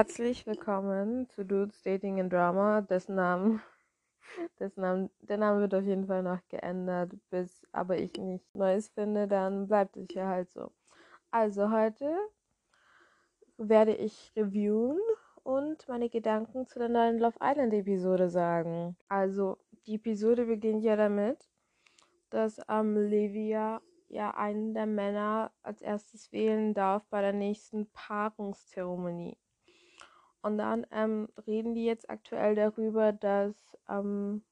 Herzlich willkommen zu Dudes Dating and Drama, dessen Namen, dessen Namen, der Name wird auf jeden Fall noch geändert, bis aber ich nichts Neues finde, dann bleibt es hier halt so. Also heute werde ich reviewen und meine Gedanken zu der neuen Love Island Episode sagen. Also die Episode beginnt ja damit, dass ähm, Livia ja einen der Männer als erstes wählen darf bei der nächsten Paarungszeremonie. Und dann ähm, reden die jetzt aktuell darüber, dass ähm,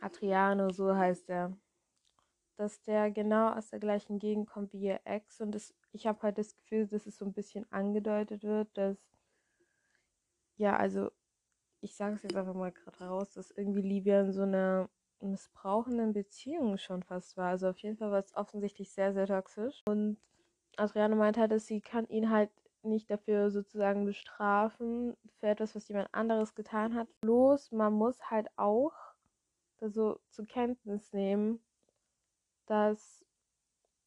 Adriano, so heißt er, dass der genau aus der gleichen Gegend kommt wie ihr Ex. Und das, ich habe halt das Gefühl, dass es so ein bisschen angedeutet wird, dass, ja, also ich sage es jetzt einfach mal gerade raus, dass irgendwie Livia in so einer missbrauchenden Beziehung schon fast war. Also auf jeden Fall war es offensichtlich sehr, sehr toxisch. Und Adriano meint halt, dass sie kann ihn halt nicht dafür sozusagen bestrafen für etwas, was jemand anderes getan hat. Bloß man muss halt auch so zur Kenntnis nehmen, dass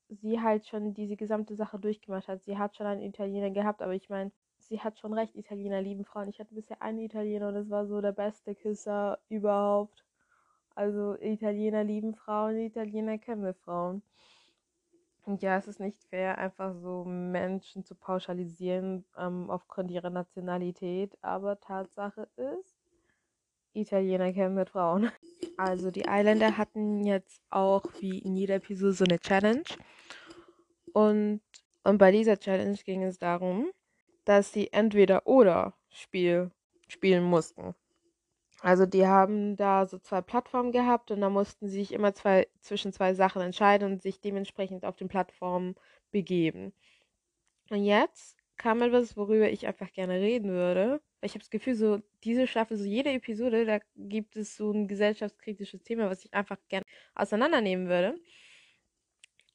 sie halt schon diese gesamte Sache durchgemacht hat. Sie hat schon einen Italiener gehabt, aber ich meine, sie hat schon recht, Italiener lieben Frauen. Ich hatte bisher einen Italiener und das war so der beste Küsser überhaupt. Also Italiener lieben Frauen, Italiener kennen Frauen. Und ja, es ist nicht fair, einfach so Menschen zu pauschalisieren ähm, aufgrund ihrer Nationalität. Aber Tatsache ist, Italiener kennen mit Frauen. Also die Islander hatten jetzt auch wie in jeder Episode so eine Challenge. Und, und bei dieser Challenge ging es darum, dass sie entweder oder Spiel spielen mussten. Also die haben da so zwei Plattformen gehabt und da mussten sie sich immer zwei, zwischen zwei Sachen entscheiden und sich dementsprechend auf den Plattformen begeben. Und jetzt kam etwas, worüber ich einfach gerne reden würde. Ich habe das Gefühl, so diese Staffel, so jede Episode, da gibt es so ein gesellschaftskritisches Thema, was ich einfach gerne auseinandernehmen würde.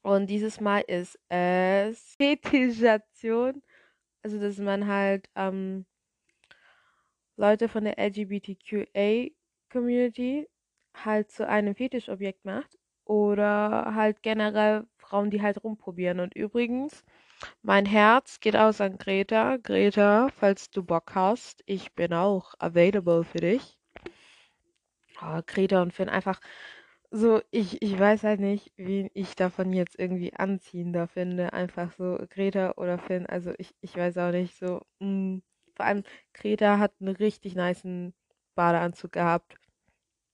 Und dieses Mal ist es Fetisation. Also, dass man halt ähm, Leute von der LGBTQA-Community halt zu einem Fetischobjekt macht oder halt generell Frauen, die halt rumprobieren. Und übrigens, mein Herz geht aus an Greta. Greta, falls du Bock hast, ich bin auch available für dich. Oh, Greta und Finn einfach so, ich, ich weiß halt nicht, wen ich davon jetzt irgendwie anziehender finde. Einfach so Greta oder Finn. Also ich, ich weiß auch nicht so. Mh. Vor allem Greta hat einen richtig niceen Badeanzug gehabt.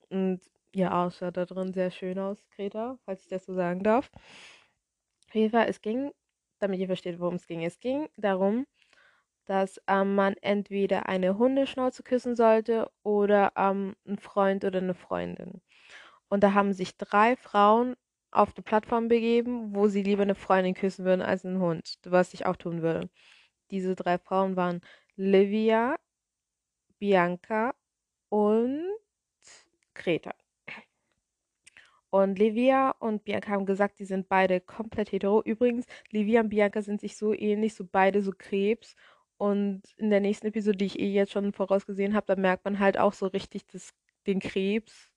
Und ihr Arsch sah da drin sehr schön aus, Greta, falls ich das so sagen darf. Auf jeden Fall, es ging, damit ihr versteht, worum es ging. Es ging darum, dass ähm, man entweder eine Hundeschnauze küssen sollte oder ähm, einen Freund oder eine Freundin. Und da haben sich drei Frauen auf die Plattform begeben, wo sie lieber eine Freundin küssen würden als einen Hund, was ich auch tun würde. Diese drei Frauen waren Livia, Bianca und Greta. Und Livia und Bianca haben gesagt, die sind beide komplett hetero. Übrigens, Livia und Bianca sind sich so ähnlich, so beide so Krebs. Und in der nächsten Episode, die ich eh jetzt schon vorausgesehen habe, da merkt man halt auch so richtig das, den Krebs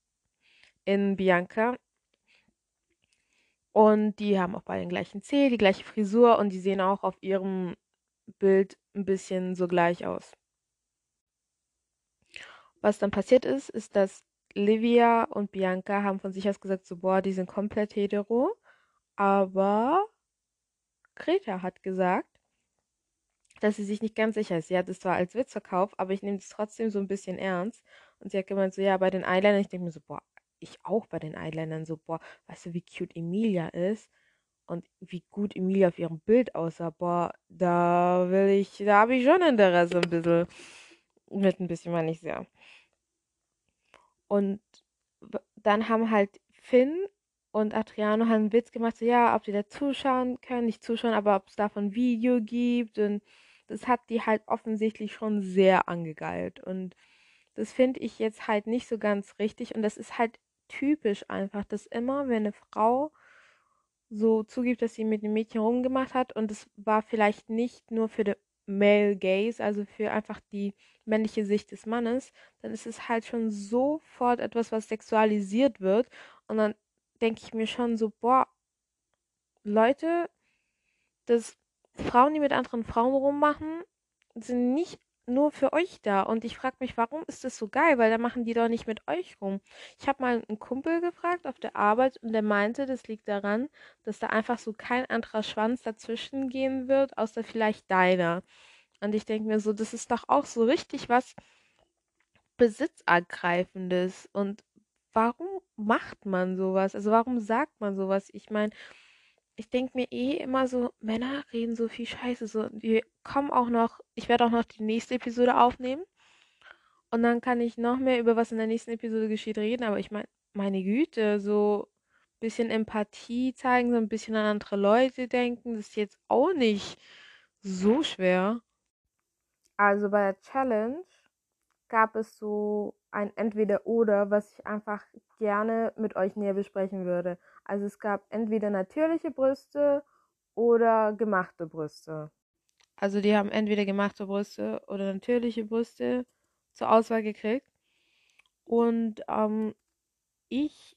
in Bianca. Und die haben auch beide den gleichen Zeh, die gleiche Frisur und die sehen auch auf ihrem Bild ein bisschen so gleich aus. Was dann passiert ist, ist, dass Livia und Bianca haben von sich aus gesagt, so, boah, die sind komplett hetero. Aber Greta hat gesagt, dass sie sich nicht ganz sicher ist. Sie hat es zwar als Witz verkauft, aber ich nehme es trotzdem so ein bisschen ernst. Und sie hat gemeint, so, ja, bei den Eyelinern, ich denke mir so, boah, ich auch bei den Eyelinern, so, boah, weißt du, wie cute Emilia ist? Und wie gut Emilia auf ihrem Bild aussah, boah, da will ich, da habe ich schon Interesse ein bisschen. Mit ein bisschen mal nicht sehr. Und dann haben halt Finn und Adriano haben einen Witz gemacht, so ja, ob sie da zuschauen können, nicht zuschauen, aber ob es davon Video gibt. Und das hat die halt offensichtlich schon sehr angegeilt. Und das finde ich jetzt halt nicht so ganz richtig. Und das ist halt typisch einfach, dass immer, wenn eine Frau so zugibt, dass sie mit dem Mädchen rumgemacht hat. Und es war vielleicht nicht nur für den Male Gaze, also für einfach die männliche Sicht des Mannes, dann ist es halt schon sofort etwas, was sexualisiert wird. Und dann denke ich mir schon so, boah, Leute, dass Frauen, die mit anderen Frauen rummachen, sind nicht nur für euch da. Und ich frage mich, warum ist das so geil? Weil da machen die doch nicht mit euch rum. Ich habe mal einen Kumpel gefragt auf der Arbeit und der meinte, das liegt daran, dass da einfach so kein anderer Schwanz dazwischen gehen wird, außer vielleicht deiner. Und ich denke mir so, das ist doch auch so richtig was Besitzergreifendes. Und warum macht man sowas? Also warum sagt man sowas? Ich meine, ich denke mir eh immer so, Männer reden so viel Scheiße. So, wir kommen auch noch, ich werde auch noch die nächste Episode aufnehmen. Und dann kann ich noch mehr über was in der nächsten Episode geschieht reden. Aber ich meine, meine Güte, so ein bisschen Empathie zeigen, so ein bisschen an andere Leute denken, das ist jetzt auch nicht so schwer. Also bei der Challenge gab es so ein Entweder-Oder, was ich einfach gerne mit euch näher besprechen würde. Also es gab entweder natürliche Brüste oder gemachte Brüste. Also die haben entweder gemachte Brüste oder natürliche Brüste zur Auswahl gekriegt. Und ähm, ich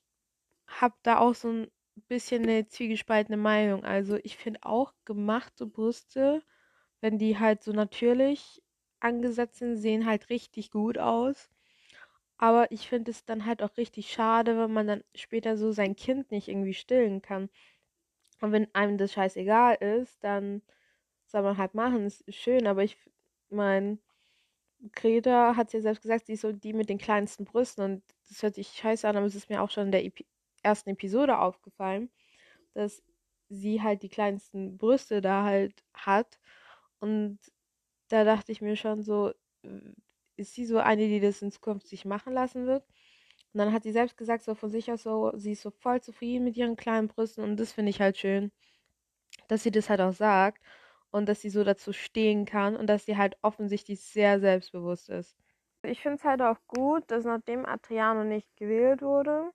habe da auch so ein bisschen eine zwiegespaltene Meinung. Also ich finde auch gemachte Brüste, wenn die halt so natürlich angesetzt sind, sehen halt richtig gut aus. Aber ich finde es dann halt auch richtig schade, wenn man dann später so sein Kind nicht irgendwie stillen kann. Und wenn einem das scheißegal ist, dann soll man halt machen. Das ist schön, aber ich meine, Greta hat ja selbst gesagt, sie ist so die mit den kleinsten Brüsten und das hört sich scheiße an, aber es ist mir auch schon in der Epi ersten Episode aufgefallen, dass sie halt die kleinsten Brüste da halt hat und da dachte ich mir schon so, ist sie so eine, die das in Zukunft sich machen lassen wird? Und dann hat sie selbst gesagt, so von sich aus so, sie ist so voll zufrieden mit ihren kleinen Brüsten und das finde ich halt schön, dass sie das halt auch sagt und dass sie so dazu stehen kann und dass sie halt offensichtlich sehr selbstbewusst ist. Ich finde es halt auch gut, dass nachdem Adriano nicht gewählt wurde,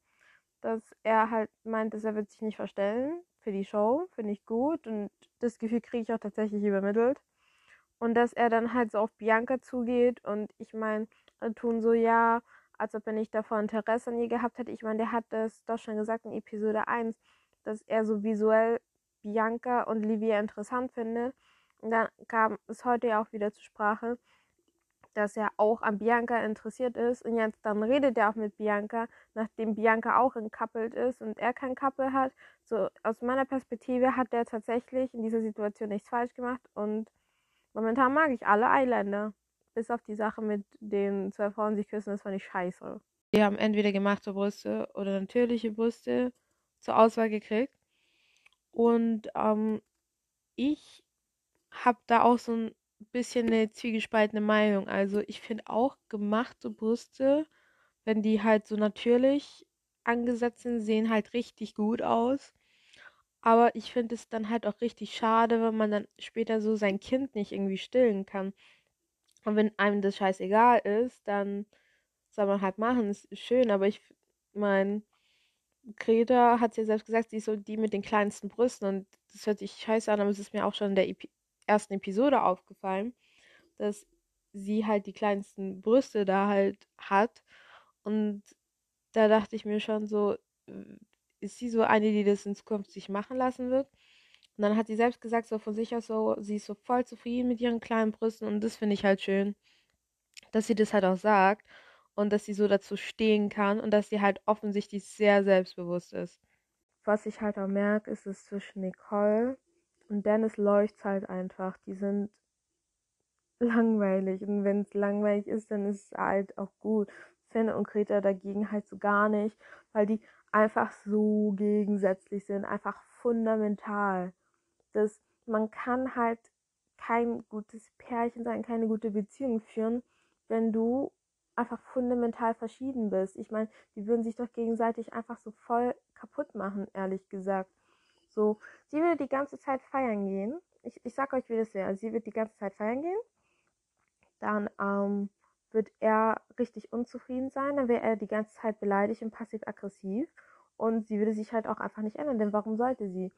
dass er halt meint, dass er wird sich nicht verstellen für die Show, finde ich gut und das Gefühl kriege ich auch tatsächlich übermittelt. Und dass er dann halt so auf Bianca zugeht und ich meine, tun so, ja, als ob er nicht davor Interesse an ihr gehabt hätte. Ich meine, der hat das doch schon gesagt in Episode 1, dass er so visuell Bianca und Livia interessant findet. Und dann kam es heute ja auch wieder zur Sprache, dass er auch an Bianca interessiert ist. Und jetzt dann redet er auch mit Bianca, nachdem Bianca auch entkappelt ist und er kein Couple hat. So aus meiner Perspektive hat er tatsächlich in dieser Situation nichts falsch gemacht und Momentan mag ich alle Eiländer. Bis auf die Sache mit den zwei Frauen sich küssen, das fand ich scheiße. Die haben entweder gemachte Brüste oder natürliche Brüste zur Auswahl gekriegt. Und ähm, ich habe da auch so ein bisschen eine zwiegespaltene Meinung. Also ich finde auch gemachte Brüste, wenn die halt so natürlich angesetzt sind, sehen halt richtig gut aus. Aber ich finde es dann halt auch richtig schade, wenn man dann später so sein Kind nicht irgendwie stillen kann. Und wenn einem das scheißegal ist, dann soll man halt machen. Ist schön, aber ich meine, Greta hat ja selbst gesagt, sie ist so die mit den kleinsten Brüsten und das hört sich scheiße an, aber es ist mir auch schon in der Epi ersten Episode aufgefallen, dass sie halt die kleinsten Brüste da halt hat. Und da dachte ich mir schon so, ist sie so eine, die das in Zukunft sich machen lassen wird. Und dann hat sie selbst gesagt, so von sich aus so, sie ist so voll zufrieden mit ihren kleinen Brüsten und das finde ich halt schön, dass sie das halt auch sagt und dass sie so dazu stehen kann und dass sie halt offensichtlich sehr selbstbewusst ist. Was ich halt auch merke, ist es zwischen Nicole und Dennis läuft halt einfach. Die sind langweilig und wenn es langweilig ist, dann ist es halt auch gut. Finn und Greta dagegen halt so gar nicht, weil die einfach so gegensätzlich sind, einfach fundamental. Dass man kann halt kein gutes Pärchen sein, keine gute Beziehung führen, wenn du einfach fundamental verschieden bist. Ich meine, die würden sich doch gegenseitig einfach so voll kaputt machen, ehrlich gesagt. So, sie würde die ganze Zeit feiern gehen. Ich, ich sag euch, wie das wäre. Sie wird die ganze Zeit feiern gehen. Dann ähm, wird er richtig unzufrieden sein, dann wäre er die ganze Zeit beleidigt und passiv-aggressiv und sie würde sich halt auch einfach nicht ändern, denn warum sollte sie?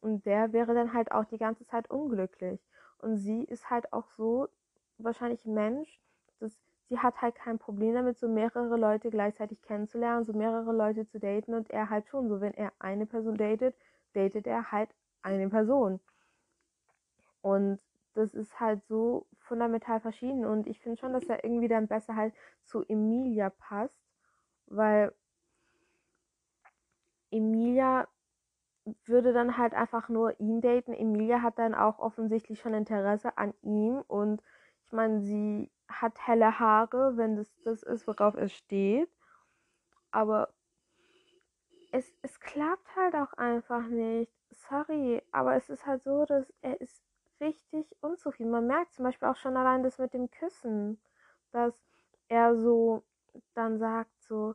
Und der wäre dann halt auch die ganze Zeit unglücklich. Und sie ist halt auch so wahrscheinlich ein Mensch, dass sie hat halt kein Problem damit, so mehrere Leute gleichzeitig kennenzulernen, so mehrere Leute zu daten und er halt schon so, wenn er eine Person datet, datet er halt eine Person. Und das ist halt so fundamental verschieden und ich finde schon, dass er irgendwie dann besser halt zu Emilia passt, weil Emilia würde dann halt einfach nur ihn daten. Emilia hat dann auch offensichtlich schon Interesse an ihm und ich meine, sie hat helle Haare, wenn das das ist, worauf es steht. Aber es, es klappt halt auch einfach nicht. Sorry, aber es ist halt so, dass er ist richtig unzufrieden. Man merkt zum Beispiel auch schon allein das mit dem Küssen, dass er so dann sagt so,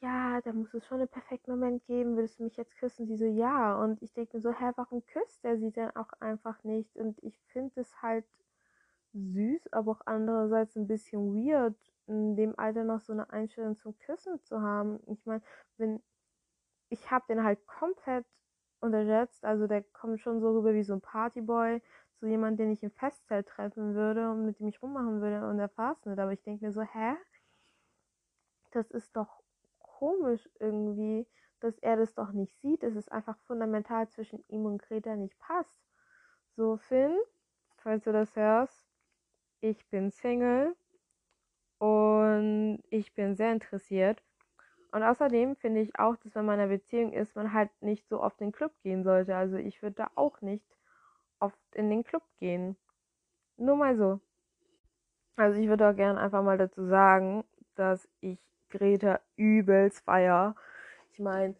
ja, da muss es schon einen perfekten Moment geben, würdest du mich jetzt küssen? Sie so, ja. Und ich denke mir so, hä, warum küsst er sie denn auch einfach nicht? Und ich finde es halt süß, aber auch andererseits ein bisschen weird, in dem Alter noch so eine Einstellung zum Küssen zu haben. Ich meine, wenn ich habe den halt komplett unterschätzt, also der kommt schon so rüber wie so ein Partyboy, so jemand, den ich im Festzelt treffen würde und mit dem ich rummachen würde und der fasst nicht. Aber ich denke mir so, hä? Das ist doch komisch irgendwie, dass er das doch nicht sieht, dass es einfach fundamental zwischen ihm und Greta nicht passt. So, Finn, falls du das hörst, ich bin Single und ich bin sehr interessiert. Und außerdem finde ich auch, dass wenn man in einer Beziehung ist, man halt nicht so oft in den Club gehen sollte. Also ich würde da auch nicht oft in den Club gehen. Nur mal so. Also ich würde auch gerne einfach mal dazu sagen, dass ich Greta übelst feier. Ich meine,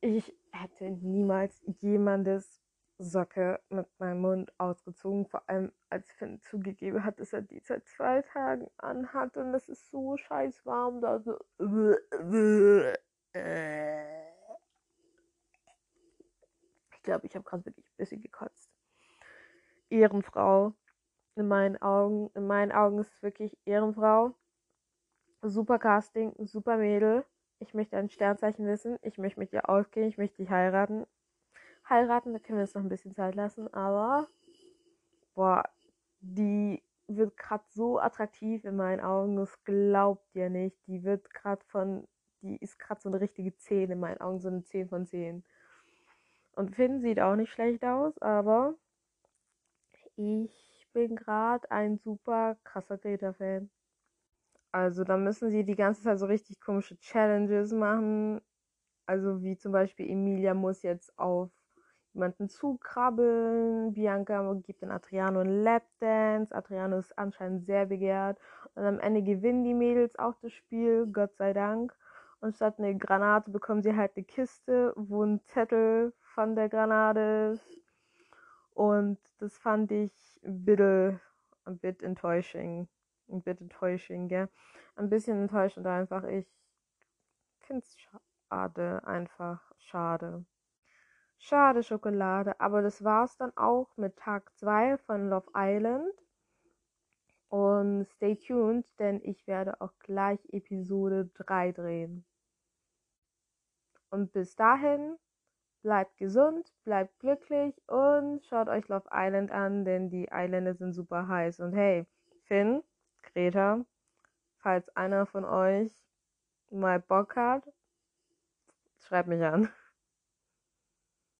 ich hätte niemals jemandes Socke mit meinem Mund ausgezogen, vor allem als Finn zugegeben hat, dass er die seit zwei Tagen anhat und es ist so scheiß warm da so. Ich glaube, ich habe gerade wirklich ein bisschen gekotzt. Ehrenfrau. In meinen Augen, in meinen Augen ist es wirklich Ehrenfrau super Casting, super Mädel. Ich möchte ein Sternzeichen wissen. Ich möchte mit ihr ausgehen. Ich möchte dich heiraten. Heiraten, da können wir uns noch ein bisschen Zeit lassen. Aber, boah, die wird gerade so attraktiv in meinen Augen. Das glaubt ihr nicht. Die wird gerade von, die ist gerade so eine richtige 10 in meinen Augen. So eine 10 von 10. Und Finn sieht auch nicht schlecht aus, aber ich bin gerade ein super krasser Greta-Fan. Also da müssen sie die ganze Zeit so richtig komische Challenges machen. Also wie zum Beispiel Emilia muss jetzt auf jemanden zukrabbeln. Bianca gibt den Adriano einen Lapdance. Adriano ist anscheinend sehr begehrt. Und am Ende gewinnen die Mädels auch das Spiel, Gott sei Dank. Und statt eine Granate bekommen sie halt eine Kiste, wo ein Zettel von der Granate ist. Und das fand ich ein bisschen, ein bisschen enttäuschend ein bisschen enttäuschend, gell? Ein bisschen enttäuschend einfach. Ich finde es schade, einfach schade. Schade Schokolade, aber das war's dann auch mit Tag 2 von Love Island. Und stay tuned, denn ich werde auch gleich Episode 3 drehen. Und bis dahin, bleibt gesund, bleibt glücklich und schaut euch Love Island an, denn die Eiländer sind super heiß. Und hey, Finn, Greta, falls einer von euch mal Bock hat, schreibt mich an.